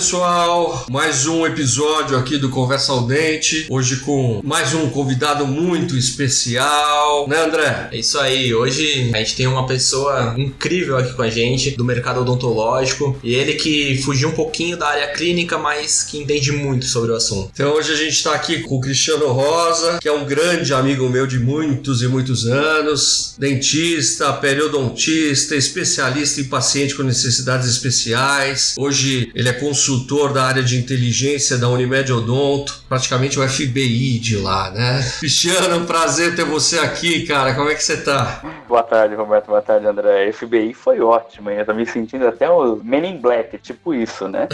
pessoal, mais um episódio aqui do Conversa ao Dente. Hoje com mais um convidado muito especial, né, André? É isso aí. Hoje a gente tem uma pessoa incrível aqui com a gente do mercado odontológico e ele que fugiu um pouquinho da área clínica, mas que entende muito sobre o assunto. Então hoje a gente está aqui com o Cristiano Rosa, que é um grande amigo meu de muitos e muitos anos, dentista, periodontista, especialista em paciente com necessidades especiais. Hoje ele é consultor da área de inteligência da Unimed Odonto, praticamente o FBI de lá, né? Cristiano, é um prazer ter você aqui, cara. Como é que você tá? Boa tarde, Roberto. Boa tarde, André. FBI foi ótimo, hein? Eu tô me sentindo até o Men in Black, tipo isso, né?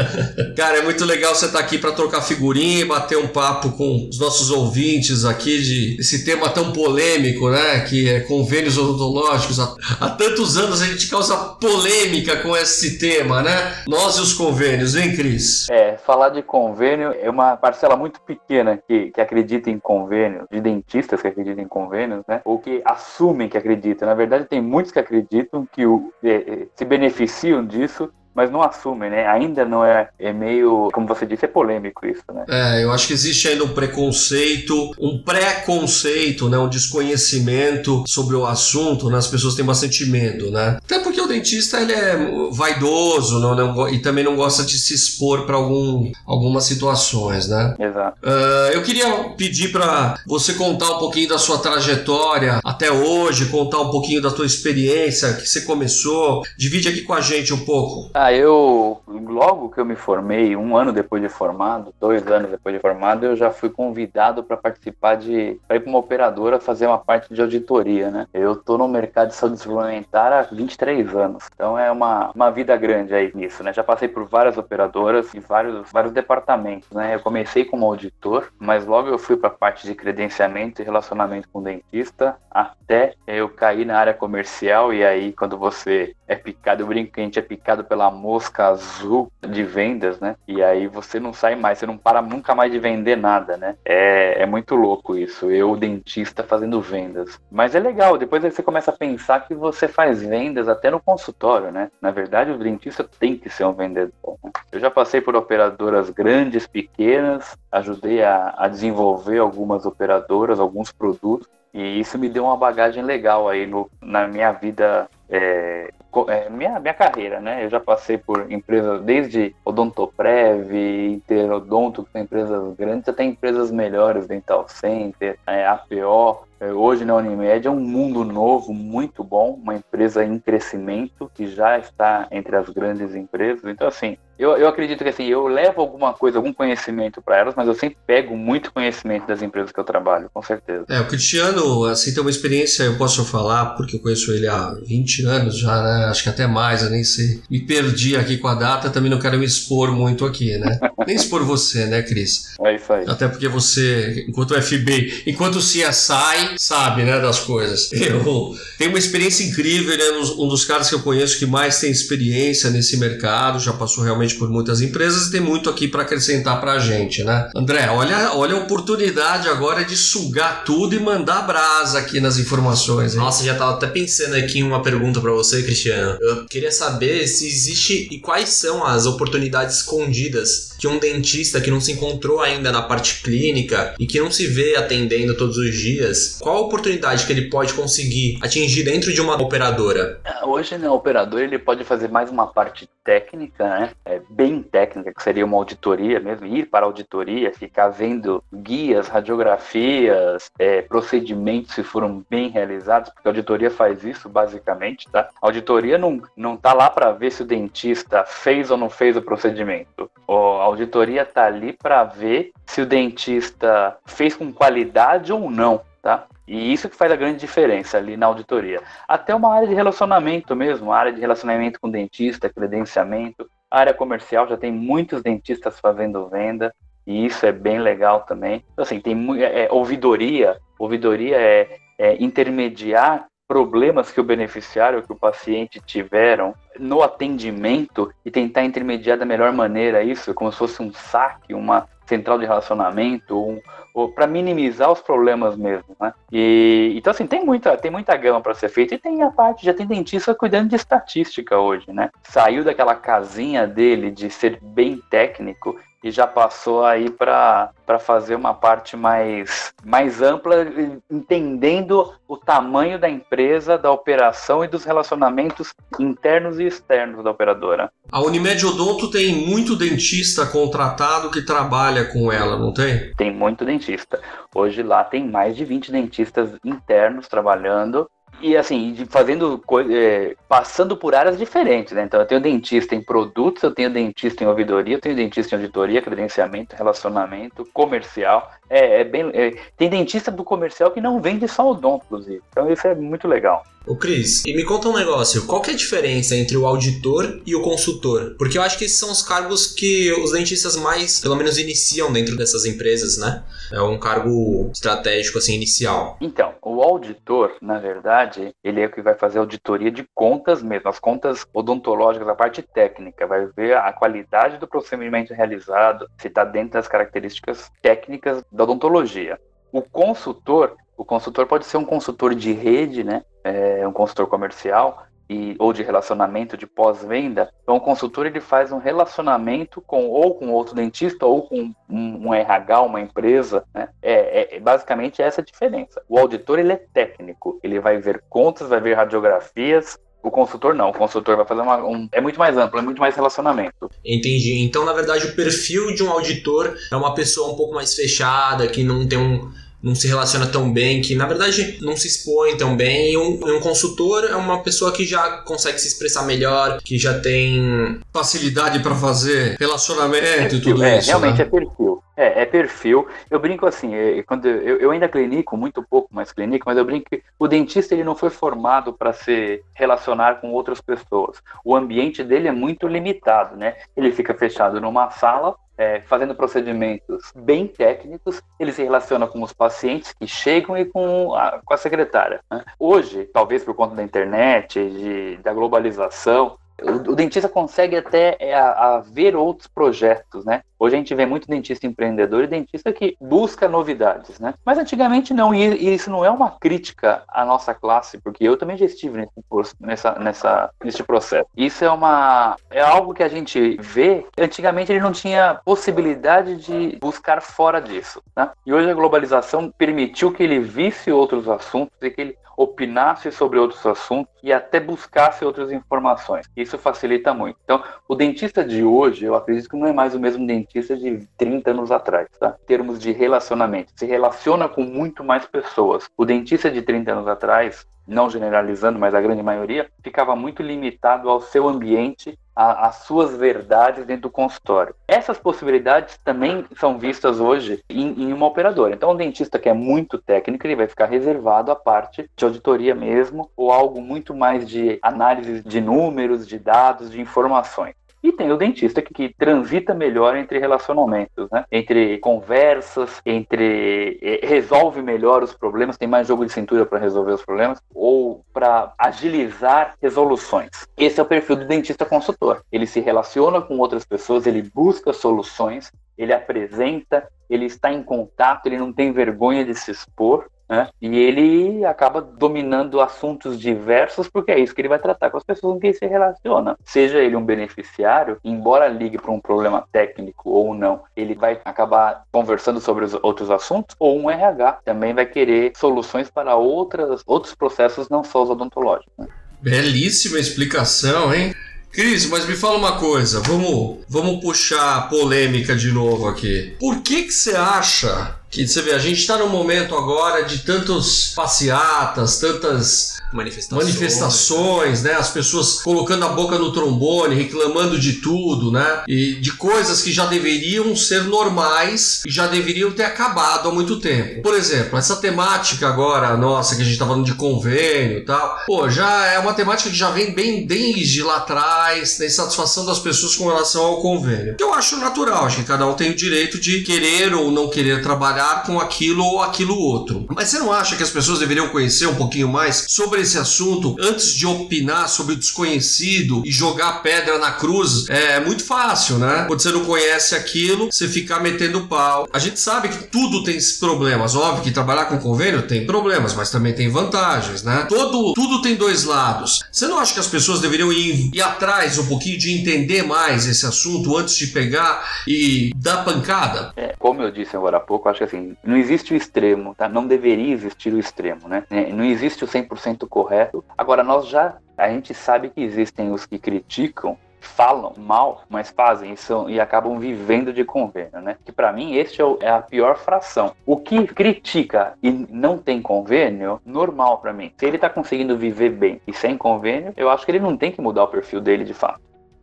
cara, é muito legal você estar tá aqui para trocar figurinha e bater um papo com os nossos ouvintes aqui de esse tema tão polêmico, né? Que é convênios odontológicos. Há, há tantos anos a gente causa polêmica com esse tema, né? Nós e os convênios, hein, Cris? É, falar de convênio é uma parcela muito pequena que, que acredita em convênio, de dentistas que acreditam em convênios, né? Ou que assumem que acreditam. Na verdade, tem muitos que acreditam que o, é, é se beneficiam disso mas não assumem, né? Ainda não é, é meio, como você disse, é polêmico isso, né? É, eu acho que existe ainda um preconceito, um pré-conceito, né? Um desconhecimento sobre o assunto, né? As pessoas têm bastante medo, né? Até porque o dentista, ele é vaidoso, não, não e também não gosta de se expor para algum, algumas situações, né? Exato. Uh, eu queria pedir para você contar um pouquinho da sua trajetória até hoje, contar um pouquinho da tua experiência, que você começou. Divide aqui com a gente um pouco. Ah, eu, logo que eu me formei, um ano depois de formado, dois anos depois de formado, eu já fui convidado para participar de, para ir para uma operadora fazer uma parte de auditoria, né? Eu tô no mercado de saúde suplementar há 23 anos, então é uma, uma vida grande aí nisso, né? Já passei por várias operadoras e vários, vários departamentos, né? Eu comecei como auditor, mas logo eu fui para a parte de credenciamento e relacionamento com dentista, até eu cair na área comercial e aí quando você é picado, a gente é picado pela mosca azul de vendas, né? E aí você não sai mais, você não para nunca mais de vender nada, né? É, é muito louco isso, eu, dentista, fazendo vendas. Mas é legal, depois você começa a pensar que você faz vendas até no consultório, né? Na verdade, o dentista tem que ser um vendedor. Né? Eu já passei por operadoras grandes, pequenas, ajudei a, a desenvolver algumas operadoras, alguns produtos, e isso me deu uma bagagem legal aí no, na minha vida é, é, minha, minha carreira, né? Eu já passei por empresas desde Odontoprev, Interodonto, que são empresas grandes, até empresas melhores, Dental Center, é, APO, é, hoje na Unimed é um mundo novo, muito bom, uma empresa em crescimento que já está entre as grandes empresas. Então, assim, eu, eu acredito que assim, eu levo alguma coisa, algum conhecimento para elas, mas eu sempre pego muito conhecimento das empresas que eu trabalho, com certeza. É, o Cristiano, assim, tem uma experiência, eu posso falar, porque eu conheço ele há 20 anos já, né? Acho que até mais, eu nem sei. Me perdi aqui com a data, também não quero me expor muito aqui, né? nem expor você, né, Cris? É isso aí. Até porque você, enquanto o FB, enquanto o CSI, sabe, né, das coisas. Eu tenho uma experiência incrível, ele é um dos caras que eu conheço que mais tem experiência nesse mercado, já passou realmente por muitas empresas e tem muito aqui para acrescentar pra gente, né? André, olha, olha a oportunidade agora de sugar tudo e mandar brasa aqui nas informações. Hein? Nossa, já tava até pensando aqui em uma pergunta para você, Cristiano. Eu queria saber se existe e quais são as oportunidades escondidas que um dentista que não se encontrou ainda na parte clínica e que não se vê atendendo todos os dias, qual a oportunidade que ele pode conseguir atingir dentro de uma operadora? Ah, hoje, na operadora, ele pode fazer mais uma parte técnica, né? É, bem técnica, que seria uma auditoria mesmo, ir para a auditoria, ficar vendo guias, radiografias, é, procedimentos se foram bem realizados, porque a auditoria faz isso basicamente, tá? A auditoria não, não tá lá para ver se o dentista fez ou não fez o procedimento. A auditoria tá ali para ver se o dentista fez com qualidade ou não, tá? E isso que faz a grande diferença ali na auditoria. Até uma área de relacionamento mesmo, área de relacionamento com dentista, credenciamento, área comercial já tem muitos dentistas fazendo venda e isso é bem legal também. Então, assim, tem é, é, ouvidoria, ouvidoria é, é intermediar problemas que o beneficiário, que o paciente tiveram no atendimento e tentar intermediar da melhor maneira isso, como se fosse um saque, uma central de relacionamento, um, ou para minimizar os problemas mesmo, né? E então assim tem muita tem muita gama para ser feita e tem a parte já tem dentista cuidando de estatística hoje, né? Saiu daquela casinha dele de ser bem técnico e já passou aí para fazer uma parte mais, mais ampla, entendendo o tamanho da empresa, da operação e dos relacionamentos internos e externos da operadora. A Unimed Odonto tem muito dentista contratado que trabalha com ela, não tem? Tem muito dentista. Hoje lá tem mais de 20 dentistas internos trabalhando e assim, fazendo é, passando por áreas diferentes, né? Então eu tenho dentista em produtos, eu tenho dentista em ouvidoria, eu tenho dentista em auditoria, credenciamento, relacionamento, comercial. É, é bem. É, tem dentista do comercial que não vende só odonto, inclusive. Então isso é muito legal. Ô Cris, e me conta um negócio, qual que é a diferença entre o auditor e o consultor? Porque eu acho que esses são os cargos que os dentistas mais, pelo menos, iniciam dentro dessas empresas, né? É um cargo estratégico, assim, inicial. Então, o auditor, na verdade, ele é o que vai fazer auditoria de contas mesmo, as contas odontológicas, a parte técnica, vai ver a qualidade do procedimento realizado, se está dentro das características técnicas da odontologia. O consultor, o consultor pode ser um consultor de rede, né? É, um consultor comercial e, ou de relacionamento de pós-venda. Então, o consultor ele faz um relacionamento com ou com outro dentista ou com um, um RH, uma empresa. Né? É, é, basicamente essa a diferença. O auditor ele é técnico, ele vai ver contas, vai ver radiografias, o consultor não, o consultor vai fazer uma. Um, é muito mais amplo, é muito mais relacionamento. Entendi. Então, na verdade, o perfil de um auditor é uma pessoa um pouco mais fechada, que não tem um não se relaciona tão bem, que na verdade não se expõe tão bem. E um, um, consultor é uma pessoa que já consegue se expressar melhor, que já tem facilidade para fazer relacionamento é, e tudo é, isso. Realmente né? é perfil. É, é perfil. Eu brinco assim, é, quando eu, eu, ainda clinico, muito pouco mais clínico, mas eu brinco que o dentista ele não foi formado para se relacionar com outras pessoas. O ambiente dele é muito limitado, né? Ele fica fechado numa sala, é, fazendo procedimentos bem técnicos, ele se relaciona com os pacientes que chegam e com a, com a secretária. Né? Hoje, talvez por conta da internet, de, da globalização, o, o, dentista consegue até é, a, a ver outros projetos, né? Hoje a gente vê muito dentista empreendedor e dentista que busca novidades, né? Mas antigamente não, e, e isso não é uma crítica à nossa classe, porque eu também já estive nesse, nessa, nessa, nesse processo. Isso é uma é algo que a gente vê. Antigamente ele não tinha possibilidade de buscar fora disso, né? E hoje a globalização permitiu que ele visse outros assuntos e que ele opinasse sobre outros assuntos e até buscasse outras informações. Isso facilita muito. Então, o dentista de hoje, eu acredito que não é mais o mesmo dentista de 30 anos atrás, tá? Em termos de relacionamento, se relaciona com muito mais pessoas. O dentista de 30 anos atrás, não generalizando, mas a grande maioria, ficava muito limitado ao seu ambiente as suas verdades dentro do consultório. Essas possibilidades também são vistas hoje em, em, uma operadora. Então, um dentista que é muito técnico, ele vai ficar reservado à parte de auditoria mesmo, ou algo muito mais de análise de números, de dados, de informações. E tem o dentista que, que, transita melhor entre relacionamentos, né? Entre conversas, entre eh, resolve melhor os problemas, tem mais jogo de cintura para resolver os problemas ou para agilizar resoluções. Esse é o perfil do dentista consultor. Ele se relaciona com outras pessoas, ele busca soluções, ele apresenta, ele está em contato, ele não tem vergonha de se expor né? E ele acaba dominando assuntos diversos, porque é isso que ele vai tratar com as pessoas com quem se relaciona. Seja ele um beneficiário, embora ligue para um problema técnico ou não, ele vai acabar conversando sobre os outros assuntos, ou um RH também vai querer soluções para outras, outros processos, não só os odontológicos. Né? Belíssima explicação, hein? Cris, mas me fala uma coisa, vamos, vamos puxar a polêmica de novo aqui. Por que que você acha que você vê, a gente está num momento agora de tantas passeatas, tantas manifestações, manifestações né? As pessoas colocando a boca no trombone, reclamando de tudo, né? E de coisas que já deveriam ser normais e já deveriam ter acabado há muito tempo. Por exemplo, essa temática agora nossa que a gente está falando de convênio e tal, pô, já é uma temática que já vem bem desde lá atrás, da insatisfação das pessoas com relação ao convênio. Que eu acho natural, acho que cada um tem o direito de querer ou não querer trabalhar com aquilo ou aquilo outro. Mas você não acha que as pessoas deveriam conhecer um pouquinho mais sobre esse assunto antes de opinar sobre o desconhecido e jogar pedra na cruz? É muito fácil, né? Quando você não conhece aquilo, você ficar metendo pau. A gente sabe que tudo tem problemas. Óbvio que trabalhar com convênio tem problemas, mas também tem vantagens, né? Todo, tudo tem dois lados. Você não acha que as pessoas deveriam ir, ir atrás um pouquinho de entender mais esse assunto antes de pegar e dar pancada? É, como eu disse agora há pouco, acho que assim, não existe o extremo, tá? Não deveria existir o extremo, né? É, não existe o 100% correto. Agora, nós já, a gente sabe que existem os que criticam falam mal, mas fazem isso e acabam vivendo de convênio, né? Que para mim este é, é, a pior fração. O que critica e não tem convênio, normal para mim. Se ele tá conseguindo viver bem e sem convênio, eu acho que ele não tem que mudar o perfil dele de fato.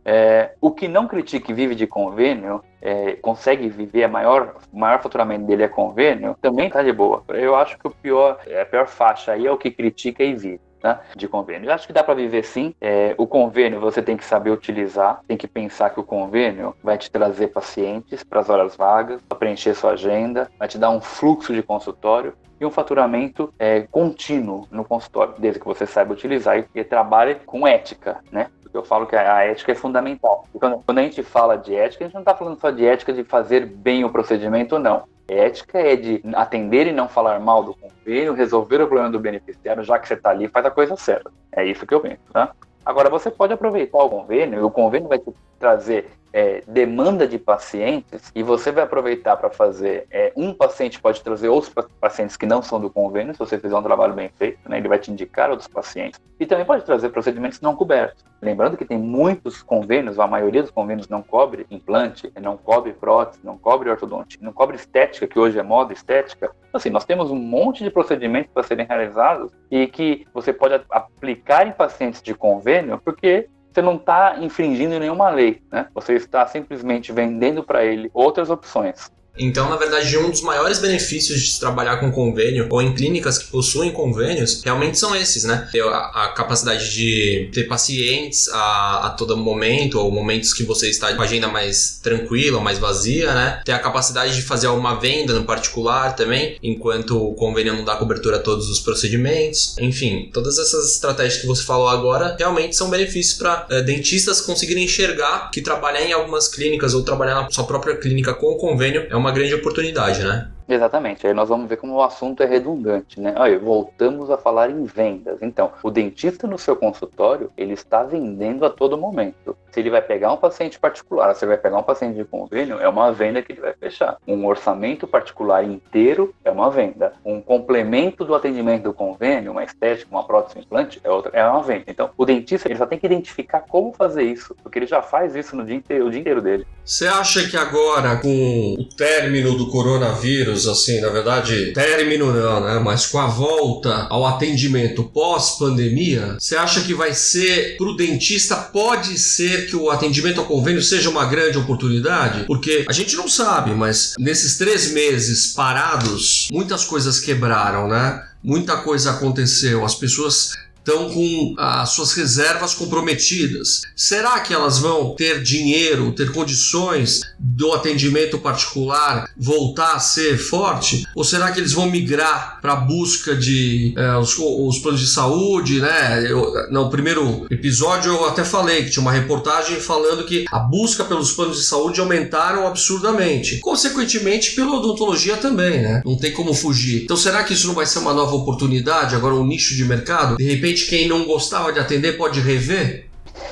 É, o que não critica e vive de convênio, é, consegue viver, a maior, maior faturamento dele é convênio, também tá de boa. Eu acho que o pior, a pior faixa aí é o que critica e vive tá? de convênio. Eu acho que dá para viver sim. É, o convênio você tem que saber utilizar, tem que pensar que o convênio vai te trazer pacientes para as horas vagas, para preencher sua agenda, vai te dar um fluxo de consultório e um faturamento é, contínuo no consultório, desde que você saiba utilizar e, e trabalhe com ética, né? Eu falo que a ética é fundamental. Quando, quando a gente fala de ética, a gente não está falando só de ética de fazer bem o procedimento, não. Ética é de atender e não falar mal do convênio, resolver o problema do beneficiário, já que você está ali, faz a coisa certa. É isso que eu penso, tá? Agora, você pode aproveitar o convênio, e o convênio vai te trazer é, demanda de pacientes e você vai aproveitar para fazer é, um paciente pode trazer outros pacientes que não são do convênio, se você fizer um trabalho bem feito, né, ele vai te indicar outros pacientes e também pode trazer procedimentos não cobertos. Lembrando que tem muitos convênios, a maioria dos convênios não cobre implante, não cobre prótese, não cobre ortodontia, não cobre estética, que hoje é moda estética. Assim, nós temos um monte de procedimentos para serem realizados e que você pode aplicar em pacientes de convênio, porque você não está infringindo nenhuma lei, né? Você está simplesmente vendendo para ele outras opções. Então, na verdade, um dos maiores benefícios de trabalhar com convênio ou em clínicas que possuem convênios realmente são esses, né? Ter a, a capacidade de ter pacientes a, a, todo momento, ou momentos que você está com a agenda mais tranquila, mais vazia, né? Ter a capacidade de fazer uma venda no particular também, enquanto o convênio não dá cobertura a todos os procedimentos. Enfim, todas essas estratégias que você falou agora realmente são benefícios para é, eh, dentistas conseguirem enxergar que trabalhar em algumas clínicas ou trabalhar na sua própria clínica com convênio é uma uma grande oportunidade, né? Exatamente. Aí nós vamos ver como o assunto é redundante, né? Aí, voltamos a falar em vendas. Então, o dentista no seu consultório, ele está vendendo a todo momento. Se ele vai pegar um paciente particular, se ele vai pegar um paciente de convênio, é uma venda que ele vai fechar. Um orçamento particular inteiro é uma venda. Um complemento do atendimento do convênio, uma estética, uma prótese implante, é, outra, é uma venda. Então, o dentista ele só tem que identificar como fazer isso, porque ele já faz isso no dia inteiro, o dia inteiro dele. Você acha que agora, com o término do coronavírus, assim, na verdade, término não, né? Mas com a volta ao atendimento pós-pandemia, você acha que vai ser pro dentista? Pode ser que o atendimento ao convênio seja uma grande oportunidade? Porque a gente não sabe, mas nesses três meses parados, muitas coisas quebraram, né? Muita coisa aconteceu, as pessoas estão com as suas reservas comprometidas. Será que elas vão ter dinheiro, ter condições do atendimento particular voltar a ser forte? Ou será que eles vão migrar para a busca de é, os, os, planos de saúde, né? Eu, no primeiro episódio eu até falei que tinha uma reportagem falando que a busca pelos planos de saúde aumentaram absurdamente. Consequentemente, pela odontologia também, né? Não tem como fugir. Então será que isso não vai ser uma nova oportunidade, agora um nicho de mercado? De repente repente quem não gostava de atender pode rever?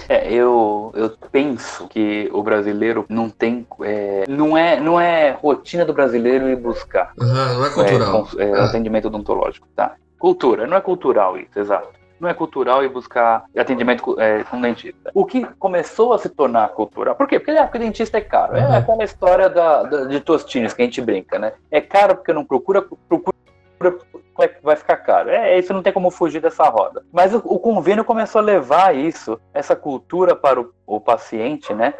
É, eu, eu penso que o brasileiro não tem. É, não, é, não é rotina do brasileiro ir buscar. Uhum, não é cultural. É, é, atendimento odontológico, tá? Cultura, não é cultural isso, exato. Não é cultural ir buscar atendimento é, com dentista. O que começou a se tornar cultural. Por quê? Porque, é, porque dentista é caro. É aquela história da, da, de Tostines que a gente brinca, né? É caro porque não procura, procura vai ficar caro. É, isso não tem como fugir dessa roda. Mas o, o convênio começou a levar isso, essa cultura para o, o paciente, né?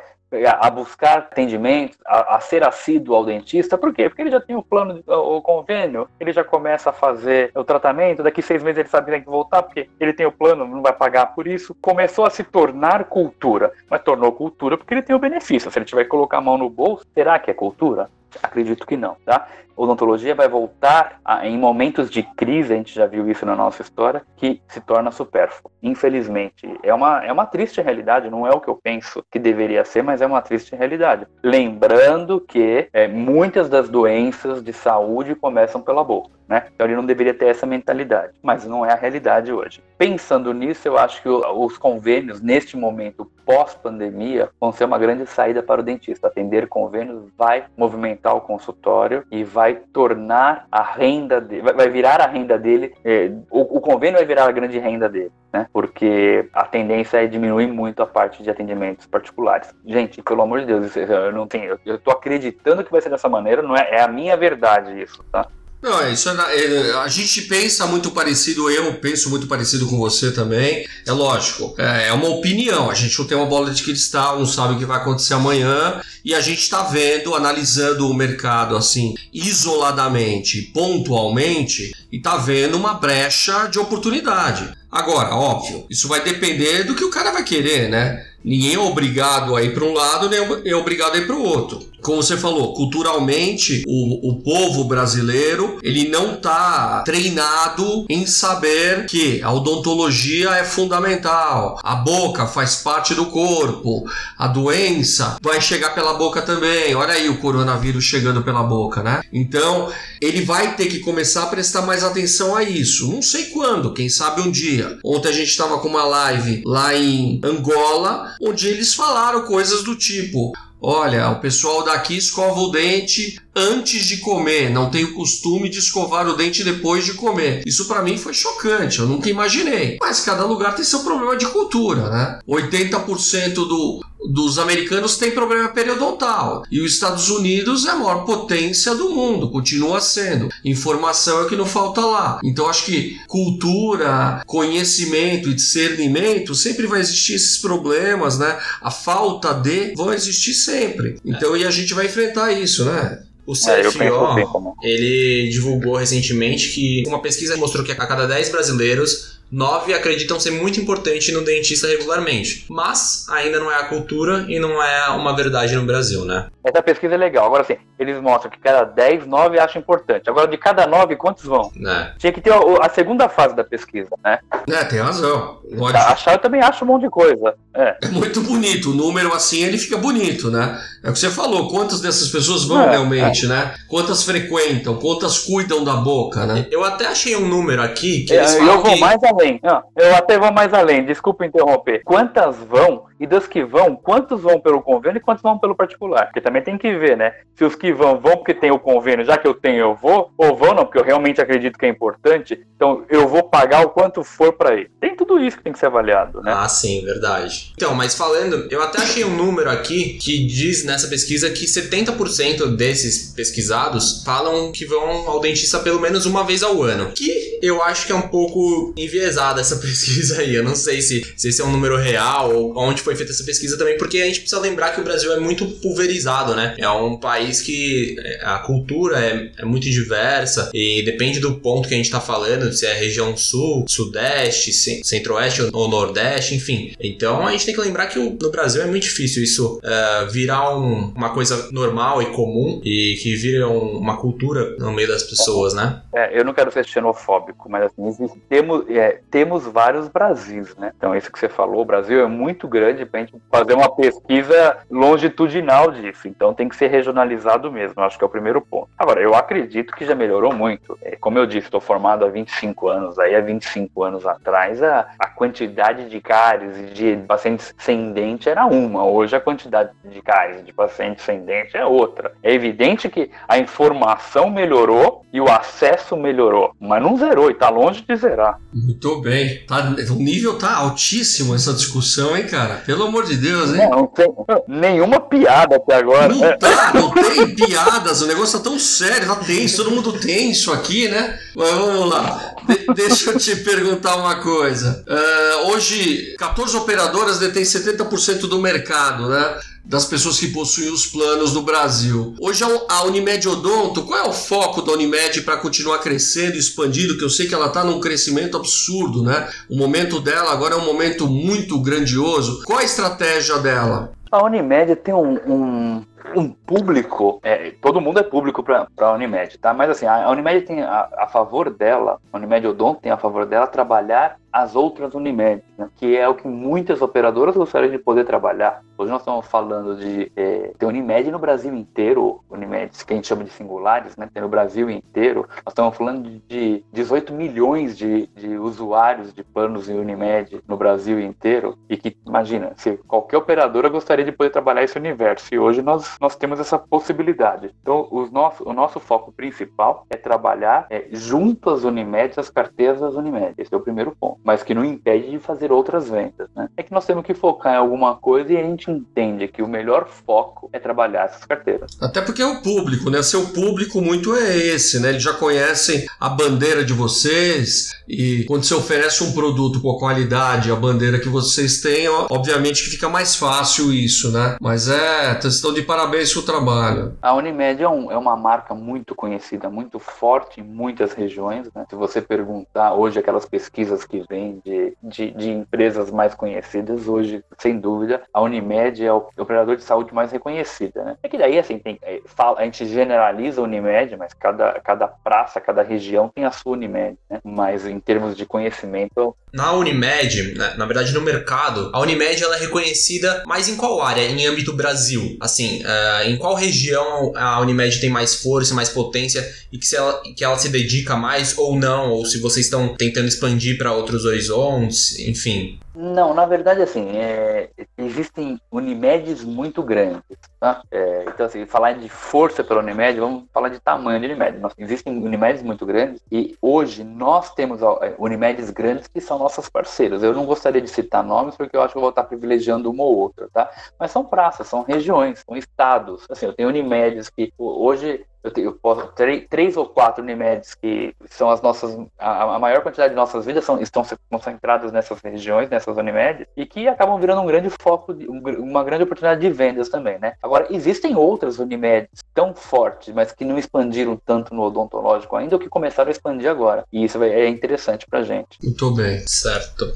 a buscar atendimento, a, a, ser assíduo ao dentista. Por quê? Porque ele já tem o plano, o convênio, ele já começa a fazer o tratamento, daqui seis meses ele sabe que tem que voltar, porque ele tem o plano, não vai pagar por isso. Começou a se tornar cultura, mas tornou cultura porque ele tem o benefício. Se ele tiver que colocar a mão no bolso, será que é cultura? Acredito que não, tá? Odontologia vai voltar a, em momentos de crise, a gente já viu isso na nossa história, que se torna supérfluo. Infelizmente, é uma, é uma triste realidade, não é o que eu penso que deveria ser, mas é uma triste realidade. Lembrando que é, muitas das doenças de saúde começam pela boca. Né? Então ele não deveria ter essa mentalidade, mas não é a realidade hoje. Pensando nisso, eu acho que os convênios, neste momento pós-pandemia, vão ser uma grande saída para o dentista. Atender convênios vai movimentar o consultório e vai tornar a renda dele, vai virar a renda dele, é, o, o, convênio vai virar a grande renda dele, né? Porque a tendência é diminuir muito a parte de atendimentos particulares. Gente, pelo amor de Deus, eu não tenho, eu, estou acreditando que vai ser dessa maneira, não é, é a minha verdade isso, tá? Não, é isso é, é, a gente pensa muito parecido, eu penso muito parecido com você também. É lógico, é, é uma opinião. A gente não tem uma bola de cristal, não sabe o que vai acontecer amanhã. E a gente está vendo, analisando o mercado assim, isoladamente, pontualmente, e está vendo uma brecha de oportunidade. Agora, óbvio, isso vai depender do que o cara vai querer, né? Ninguém é obrigado a ir para um lado, nem é obrigado a ir para o outro como você falou, culturalmente o, o povo brasileiro ele não está treinado em saber que a odontologia é fundamental, a boca faz parte do corpo, a doença vai chegar pela boca também. Olha aí o coronavírus chegando pela boca, né? Então ele vai ter que começar a prestar mais atenção a isso. Não sei quando, quem sabe um dia. Ontem a gente estava com uma live lá em Angola, onde eles falaram coisas do tipo: Olha, o pessoal daqui escova o dente antes de comer, não tem o costume de escovar o dente depois de comer. Isso para mim foi chocante, eu nunca imaginei. Mas cada lugar tem seu problema de cultura, né? 80% do, dos americanos tem problema periodontal e os Estados Unidos é a maior potência do mundo, continua sendo. Informação é o que não falta lá. Então acho que cultura, conhecimento e discernimento sempre vai existir esses problemas, né? A falta de vão existir sempre. Então e a gente vai enfrentar isso, né? O CFO, é, ele divulgou recentemente que uma pesquisa mostrou que a cada 10 brasileiros, 9 acreditam ser muito importante no dentista regularmente. Mas ainda não é a cultura e não é uma verdade no Brasil, né? Essa pesquisa é legal. Agora, assim, eles mostram que cada 10, 9 acham importante. Agora, de cada 9, quantos vão? É. Tinha que ter a, a, segunda fase da pesquisa, né? É, tem razão. Pode... Achar, eu também acho um monte de coisa. É. é. muito bonito. O número assim, ele fica bonito, né? É o que você falou. Quantas dessas pessoas vão é, realmente, é. né? Quantas frequentam? Quantas cuidam da boca, né? Eu até achei um número aqui que é, eles falam Eu vou que... mais além. Não, eu até vou mais além. Desculpa interromper. Quantas vão e das que vão, quantos vão pelo convênio e quantos vão pelo particular? Porque também tem que ver, né? Se os que vão, vão porque tem o convênio, já que eu tenho, eu vou, ou vão não, porque eu realmente acredito que é importante, então eu vou pagar o quanto for para ir. Tem tudo isso que tem que ser avaliado, né? Ah, sim, verdade. Então, mas falando, eu até achei um número aqui que diz nessa pesquisa que 70% desses pesquisados falam que vão ao dentista pelo menos uma vez ao ano. Que eu acho que é um pouco enviesada essa pesquisa aí. Eu não sei se, se esse é um número real ou onde foi feita essa pesquisa também, porque a gente precisa lembrar que o Brasil é muito pulverizado, né? É um país que é, a cultura é, é muito diversa e depende do ponto que a gente tá falando, se é região sul, sudeste, centro-oeste ou nordeste, enfim. Então a gente tem que lembrar que o, no Brasil é muito difícil isso uh, virar um, uma coisa normal e comum e que vira um, uma cultura no meio das pessoas, né? É, eu não quero ser xenofóbico, mas assim, temos, é, temos vários Brasis, né? Então isso que você falou, o Brasil é muito grande grande para gente fazer uma pesquisa longitudinal disso. Então tem que ser regionalizado mesmo. Acho que é o primeiro ponto. Agora, eu acredito que já melhorou muito. É, como eu disse, estou formado há 25 anos. Aí há 25 anos atrás, a, a quantidade de cáries e de pacientes sem dente era uma. Hoje a quantidade de cáries de pacientes sem dente é outra. É evidente que a informação melhorou e o acesso melhorou, mas não zerou e está longe de zerar. Muito bem. Tá, o nível tá altíssimo essa discussão, hein, cara? Pelo amor de Deus, hein? Não, não tem nenhuma piada até agora. Não, tá, não tem piadas, o negócio tá tão sério, tá tenso, todo mundo tenso aqui, né? Mas vamos lá. De deixa eu te perguntar uma coisa. Uh, hoje, 14 operadoras detêm 70% do mercado, né? Das pessoas que possuem os planos no Brasil. Hoje a Unimed Odonto, qual é o foco da Unimed para continuar crescendo, expandindo? Que eu sei que ela está num crescimento absurdo, né? O momento dela agora é um momento muito grandioso. Qual a estratégia dela? A Unimed tem um, um um público, é, todo mundo é público para a Unimed, tá? Mas assim, a Unimed tem a, a favor dela, a Unimed Odonto tem a favor dela trabalhar as outras Unimed, né? que é o que muitas operadoras gostariam de poder trabalhar. Hoje nós estamos falando de é, ter Unimed no Brasil inteiro, Unimed, que a gente chama de singulares, né? Tem no Brasil inteiro. Nós estamos falando de 18 milhões de, de usuários de planos em Unimed no Brasil inteiro. E que, imagina, se qualquer operadora gostaria de poder trabalhar esse universo. E hoje nós, nós temos essa possibilidade. Então, os nosso, o nosso foco principal é trabalhar é, junto às Unimed, as carteiras das Unimed. Esse é o primeiro ponto mas que não impede de fazer outras vendas. Né? É que nós temos que focar em alguma coisa e a gente entende que o melhor foco é trabalhar essas carteiras. Até porque é o público, né? Seu público muito é esse, né? Eles já conhecem a bandeira de vocês e quando você oferece um produto com a qualidade, a bandeira que vocês têm, obviamente que fica mais fácil isso, né? Mas é, vocês estão de parabéns pelo trabalho. A Unimed é, um, é uma marca muito conhecida, muito forte em muitas regiões, né? Se você perguntar hoje aquelas pesquisas que vem de, de, de, empresas mais conhecidas, hoje, sem dúvida, a Unimed é o operador de saúde mais reconhecida, né? É que daí, assim, tem, é, fala, a gente generaliza a Unimed, mas cada, cada praça, cada região tem a sua Unimed, né? Mas em termos de conhecimento... Na Unimed, na, na verdade, no mercado, a Unimed, ela é reconhecida mais em qual área? Em âmbito Brasil? Assim, uh, em qual região a Unimed tem mais força, mais potência e que, se ela, que ela se dedica mais ou não? Ou se vocês estão tentando expandir para outros horizontes, enfim? Não, na verdade, assim, é, existem Unimedes muito grandes, tá? É, então, assim, falar de força pela Unimed, vamos falar de tamanho de Unimed. Existem Unimedes muito grandes e hoje nós temos é, Unimedes grandes que são nossas parceiras. Eu não gostaria de citar nomes porque eu acho que eu vou estar privilegiando uma ou outra, tá? Mas são praças, são regiões, são estados. Assim, eu tenho Unimedes que hoje eu, tenho, eu posso três, três ou quatro Unimedes que são as nossas a, a, maior quantidade de nossas vidas são estão concentradas nessas regiões, nessas Unimedes e que acabam virando um grande foco, de, uma grande oportunidade de vendas também, né? Agora existem outras Unimedes tão fortes, mas que não expandiram tanto no odontológico ainda, ou que começaram a expandir agora. E isso é interessante pra gente. Muito bem, certo.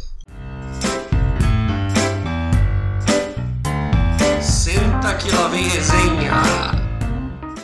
Senta que lá vem resenha.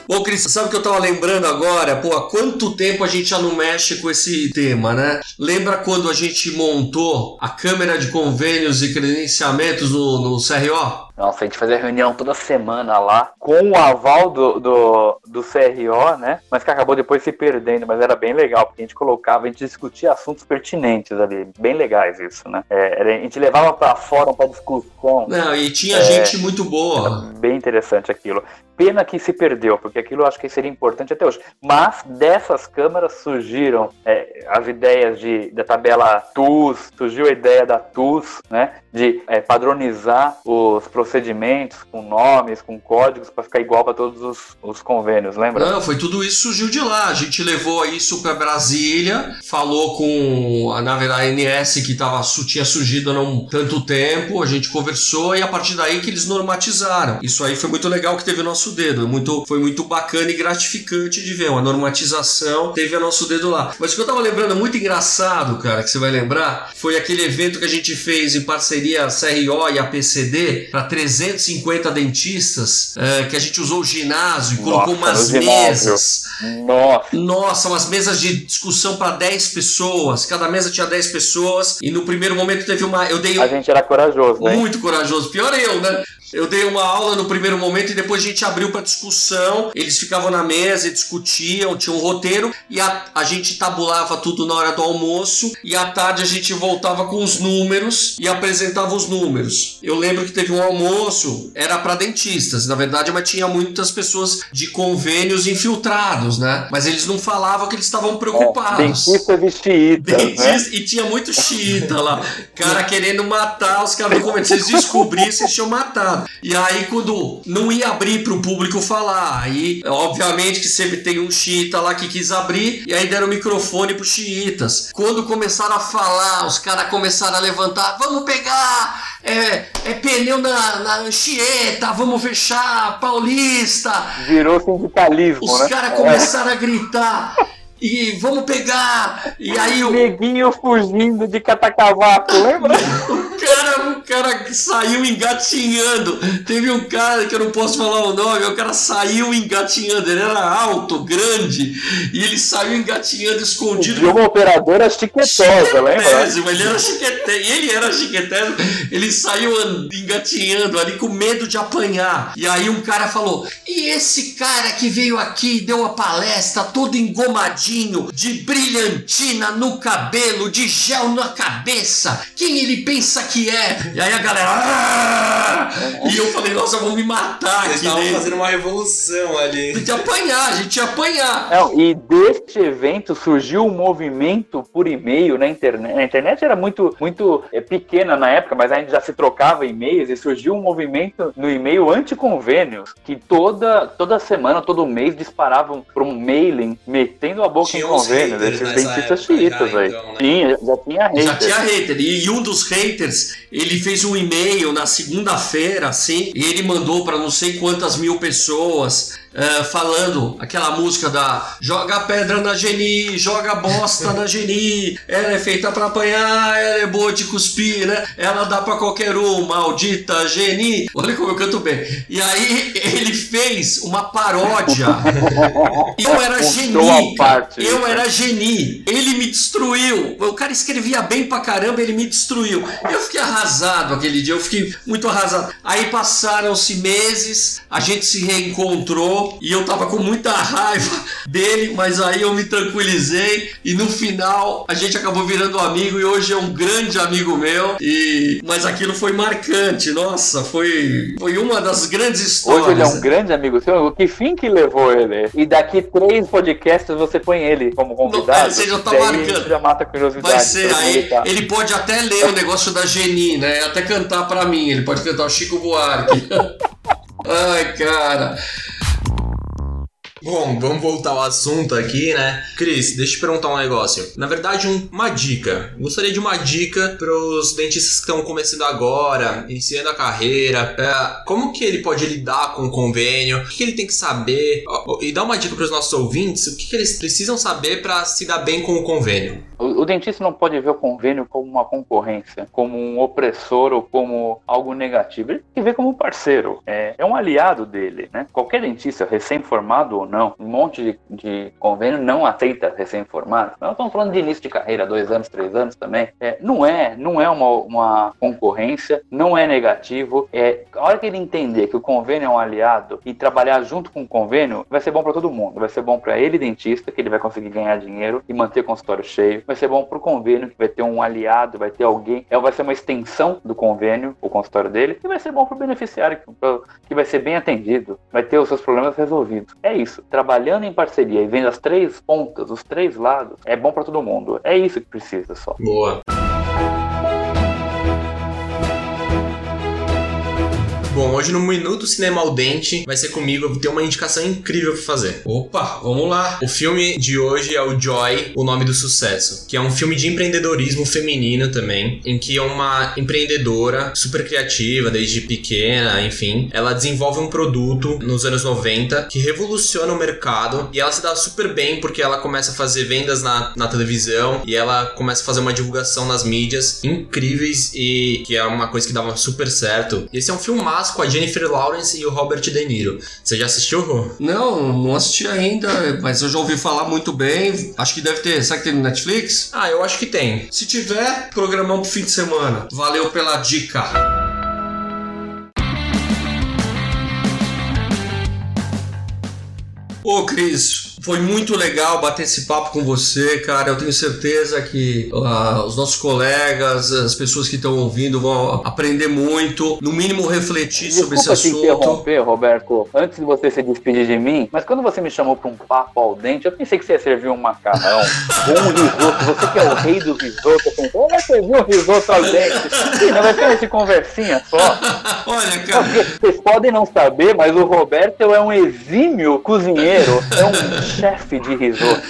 Ô, Cris, sabe o que eu tava lembrando agora? Pô, há quanto tempo a gente já não mexe com esse tema, né? Lembra quando a gente montou a Câmara de Convênios e Credenciamentos no, no CRO? Nossa, a gente fazia reunião toda semana lá, com o aval do, do, do CRO, né? Mas que acabou depois se perdendo, mas era bem legal, porque a gente colocava, a gente discutia assuntos pertinentes ali, bem legais isso, né? É, a gente levava para fora para discussão. Não, e tinha é, gente muito boa. Bem interessante aquilo. Pena que se perdeu, porque aquilo eu acho que seria importante até hoje. Mas dessas câmaras surgiram é, as ideias de, da tabela TUS, surgiu a ideia da TUS, né? De é, padronizar os procedimentos com nomes, com códigos, para ficar igual para todos os, os, convênios, lembra? Não, foi tudo isso surgiu de lá. A gente levou isso para Brasília, falou com a, na verdade, a ANS que tava, tinha surgido há não tanto tempo, a gente conversou e a partir daí que eles normatizaram. Isso aí foi muito legal que teve o nosso dedo. Muito, foi muito bacana e gratificante de ver. Uma normatização teve a nosso dedo lá. Mas o que eu tava lembrando, muito engraçado, cara, que você vai lembrar, foi aquele evento que a gente fez em parceria CRO e a PCD para 350 dentistas, é, que a gente usou o ginásio e Nossa, colocou umas mesas. Nossa. Nossa, umas mesas de discussão para 10 pessoas. Cada mesa tinha 10 pessoas. E no primeiro momento teve uma. Eu dei. A gente era corajoso, né? Muito corajoso. Pior eu, né? Eu dei uma aula no primeiro momento e depois a gente abriu para discussão. Eles ficavam na mesa e discutiam, tinha um roteiro e a, a gente tabulava tudo na hora do almoço e à tarde a gente voltava com os números e apresentava os números. Eu lembro que teve um almoço, era para dentistas, na verdade, mas tinha muitas pessoas de convênios infiltrados, né? Mas eles não falavam que eles estavam preocupados. É, dentista de xiita. Né? Dentista, né? E tinha muito xiita lá. Cara querendo matar os caras do convênio. Se eles descobrissem, eles tinham matado. E aí, quando não ia abrir para o público falar, aí, obviamente, que sempre tem um xiita lá que quis abrir, e aí deram o microfone para xiitas. Quando começaram a falar, os caras começaram a levantar: vamos pegar é, é pneu na, na Anchieta, vamos fechar Paulista. Virou sindicalismo, Os né? caras começaram a gritar e vamos pegar. E aí o. Neguinho fugindo de catacavaco, lembra? o cara o cara saiu engatinhando. Teve um cara que eu não posso falar o nome, o cara saiu engatinhando. Ele era alto, grande, e ele saiu engatinhando escondido. De uma operadora chiquetosa, lembra? Ele era chiquetésimo, ele era chiquetésimo, ele saiu engatinhando ali com medo de apanhar. E aí um cara falou: E esse cara que veio aqui deu a palestra todo engomadinho, de brilhantina no cabelo, de gel na cabeça, quem ele pensa que é? E aí a galera. Aaah! E eu falei: Nossa, vão me matar Eles aqui. estavam fazendo uma revolução ali. A gente ia apanhar, a gente ia apanhar. Não, e deste evento surgiu um movimento por e-mail na internet. A internet era muito, muito é, pequena na época, mas a gente já se trocava e-mails e surgiu um movimento no e-mail anticonvênios que toda, toda semana, todo mês disparavam para um mailing metendo a boca Tinha em haters desses dentistas chiitas já, aí. então, né? Tinha, já tinha hater. Já tinha hater. E, e um dos haters, ele fez um e-mail na segunda-feira, assim, e ele mandou para não sei quantas mil pessoas. Eh, falando aquela música da joga pedra na Geni, joga bosta na Geni, ela é feita pra apanhar, ela é boa de cuspir, né? Ela dá pra qualquer um, maldita Geni. Olha como eu canto bem. E aí ele fez uma paródia. Eu era Geni, eu era Geni. Ele me destruiu. O cara escrevia bem pra caramba, ele me destruiu. Eu fiquei arrasado aquele dia, eu fiquei muito arrasado. Aí passaram-se meses, a gente se reencontrou e eu tava com muita raiva dele, mas aí eu me tranquilizei e no final a gente acabou virando amigo e hoje é um grande amigo meu. E mas aquilo foi marcante. Nossa, foi foi uma das grandes histórias. Hoje ele é um grande amigo seu. Que fim que levou ele? E daqui três podcasts você põe ele como convidado. Não, você já tá marcando. Já mata curiosidade. Vai ser aí, ele pode até ler o negócio da Geni, né? Até cantar pra mim, ele pode cantar o Chico Buarque. Ai, cara. Bom, vamos voltar ao assunto aqui, né? Cris, deixa eu te perguntar um negócio. Na verdade, um- uma dica. Gostaria de uma dica para os dentistas que estão começando agora, iniciando a carreira. É, como que ele pode lidar com o convênio? O que, que ele tem que saber? E dá uma dica para os nossos ouvintes. O que, que eles precisam saber para se dar bem com o convênio? O, o dentista não pode ver o convênio como uma concorrência, como um opressor ou como algo negativo. Ele tem que ver como um parceiro. É, é um aliado dele, né? Qualquer dentista, recém-formado ou não, um monte de, de convênio não aceita recém-formado. Nós estamos falando de início de carreira, dois anos, três anos também. É, não é, não é uma, uma concorrência, não é negativo. É, a hora que ele entender que o convênio é um aliado e trabalhar junto com o convênio, vai ser bom para todo mundo. Vai ser bom para ele, dentista, que ele vai conseguir ganhar dinheiro e manter o consultório cheio. Vai ser bom para o convênio, que vai ter um aliado, vai ter alguém, é, vai ser uma extensão do convênio, o consultório dele, e vai ser bom para o beneficiário, que, pro- que vai ser bem atendido, vai ter os seus problemas resolvidos. É isso. Trabalhando em parceria e vendo as três pontas, os três lados, é bom para todo mundo. É isso que precisa só. Boa. Bom, hoje no Minuto Cinema ao Dente vai ser comigo, eu vou ter uma indicação incrível pra fazer. Opa, vamos lá. O filme de hoje é o Joy, o nome do sucesso, que é um filme de empreendedorismo feminino também, em que uma empreendedora super criativa desde pequena, enfim, ela desenvolve um produto nos anos 90 que revoluciona o mercado e ela se dá super bem porque ela começa a fazer vendas na, na televisão e ela começa a fazer uma divulgação nas mídias incríveis e que é uma coisa que dava super certo. Esse é um filmaço com a Jennifer Lawrence e o Robert De Niro. Você já assistiu, Rô? Não, não assisti ainda, mas eu já ouvi falar muito bem. Acho que deve ter. Será que tem no Netflix? Ah, eu acho que tem. Se tiver, programão pro fim de semana. Valeu pela dica. Ô, Cris, foi muito legal bater esse papo com você, cara. Eu tenho certeza que ah, os nossos colegas, as pessoas que estão ouvindo vão aprender muito, no mínimo refletir sobre esse Desculpa te assunto. interromper, Roberto, antes de você se despedir de mim, mas quando você me chamou para um papo ao dente, eu pensei que você ia servir um macarrão um risoto. Você que é o rei do risoto, eu pensei, eu vai servir um risoto ao dente. Não vai ser esse conversinha só. Olha, cara. Porque vocês podem não saber, mas o Roberto é um exímio cozinheiro, é um chefe de risoto.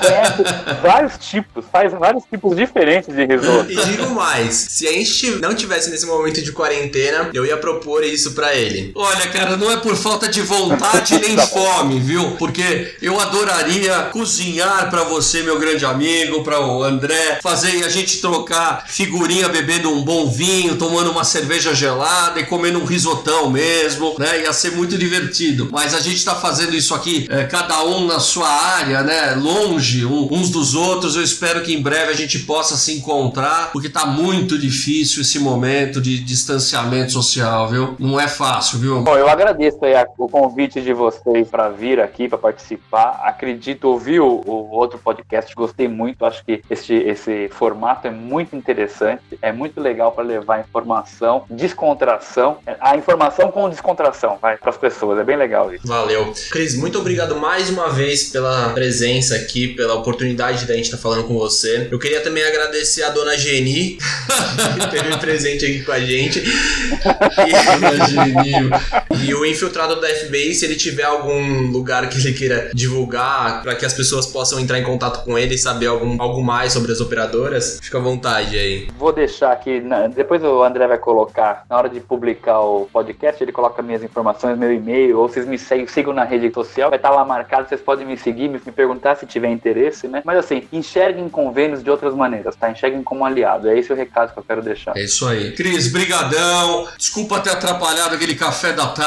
Conhece vários tipos, faz vários tipos diferentes de risoto. E digo mais, se a gente não tivesse nesse momento de quarentena, eu ia propor isso para ele. Olha, cara, não é por falta de vontade nem tá fome, viu? Porque eu adoraria cozinhar para você, meu grande amigo, para o André, fazer a gente trocar figurinha bebendo um bom vinho, tomando uma cerveja gelada e comendo um risotão mesmo, né? Ia ser muito divertido. Mas a gente tá fazendo isso aqui, é, cada um na sua área, né? Longe um, uns dos outros. Eu espero que em breve a gente possa se encontrar, porque tá muito difícil esse momento de distanciamento social, viu? Não é fácil, viu? Bom, eu agradeço aí o convite de vocês para vir aqui, para participar. Acredito, ouvir o, o, outro podcast, gostei muito. Acho que esse, esse formato é muito interessante, é muito legal para levar informação, descontração, a informação com descontração, vai, para as pessoas. É bem legal isso. Valeu. Cris, muito obrigado mais uma vez pela presença aqui, pela oportunidade da gente estar tá falando com você. Eu queria também agradecer a dona Geni, que esteve presente aqui com a gente. E, e o infiltrado da FBI, se ele tiver algum lugar que ele queira divulgar para que as pessoas possam entrar em contato com ele e saber algum, algo mais sobre as operadoras, fica à vontade aí. Vou deixar aqui, depois o André vai colocar, na hora de publicar o podcast, ele coloca minhas informações, meu e-mail, ou vocês me seguem, sigam na rede social, vai estar lá marcado, vocês podem me seguir, me, me perguntar se tiver interesse, né? Mas assim, enxerguem convênios de outras maneiras, tá? Enxerguem como aliado. É esse o recado que eu quero deixar. É isso aí. Cris, brigadão. Desculpa ter atrapalhado aquele café da tarde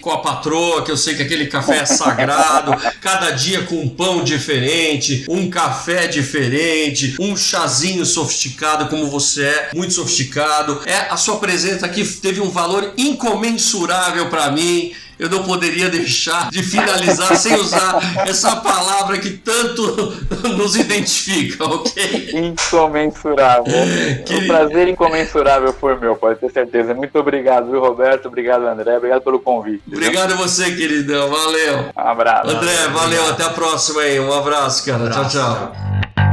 com a patroa, que eu sei que aquele café é sagrado. cada dia com um pão diferente, um café diferente, um chazinho sofisticado como você é, muito sofisticado. É a sua presença aqui teve um valor incomensurável para mim eu não poderia deixar de finalizar sem usar essa palavra que tanto nos identifica, ok? Incomensurável. Que... O prazer incomensurável foi meu, pode ter certeza. Muito obrigado, viu, Roberto? Obrigado, André. Obrigado pelo convite. Obrigado a você, queridão. Valeu. Um abraço. André, valeu. Até a próxima aí. Um abraço, cara. Um abraço, tchau. tchau.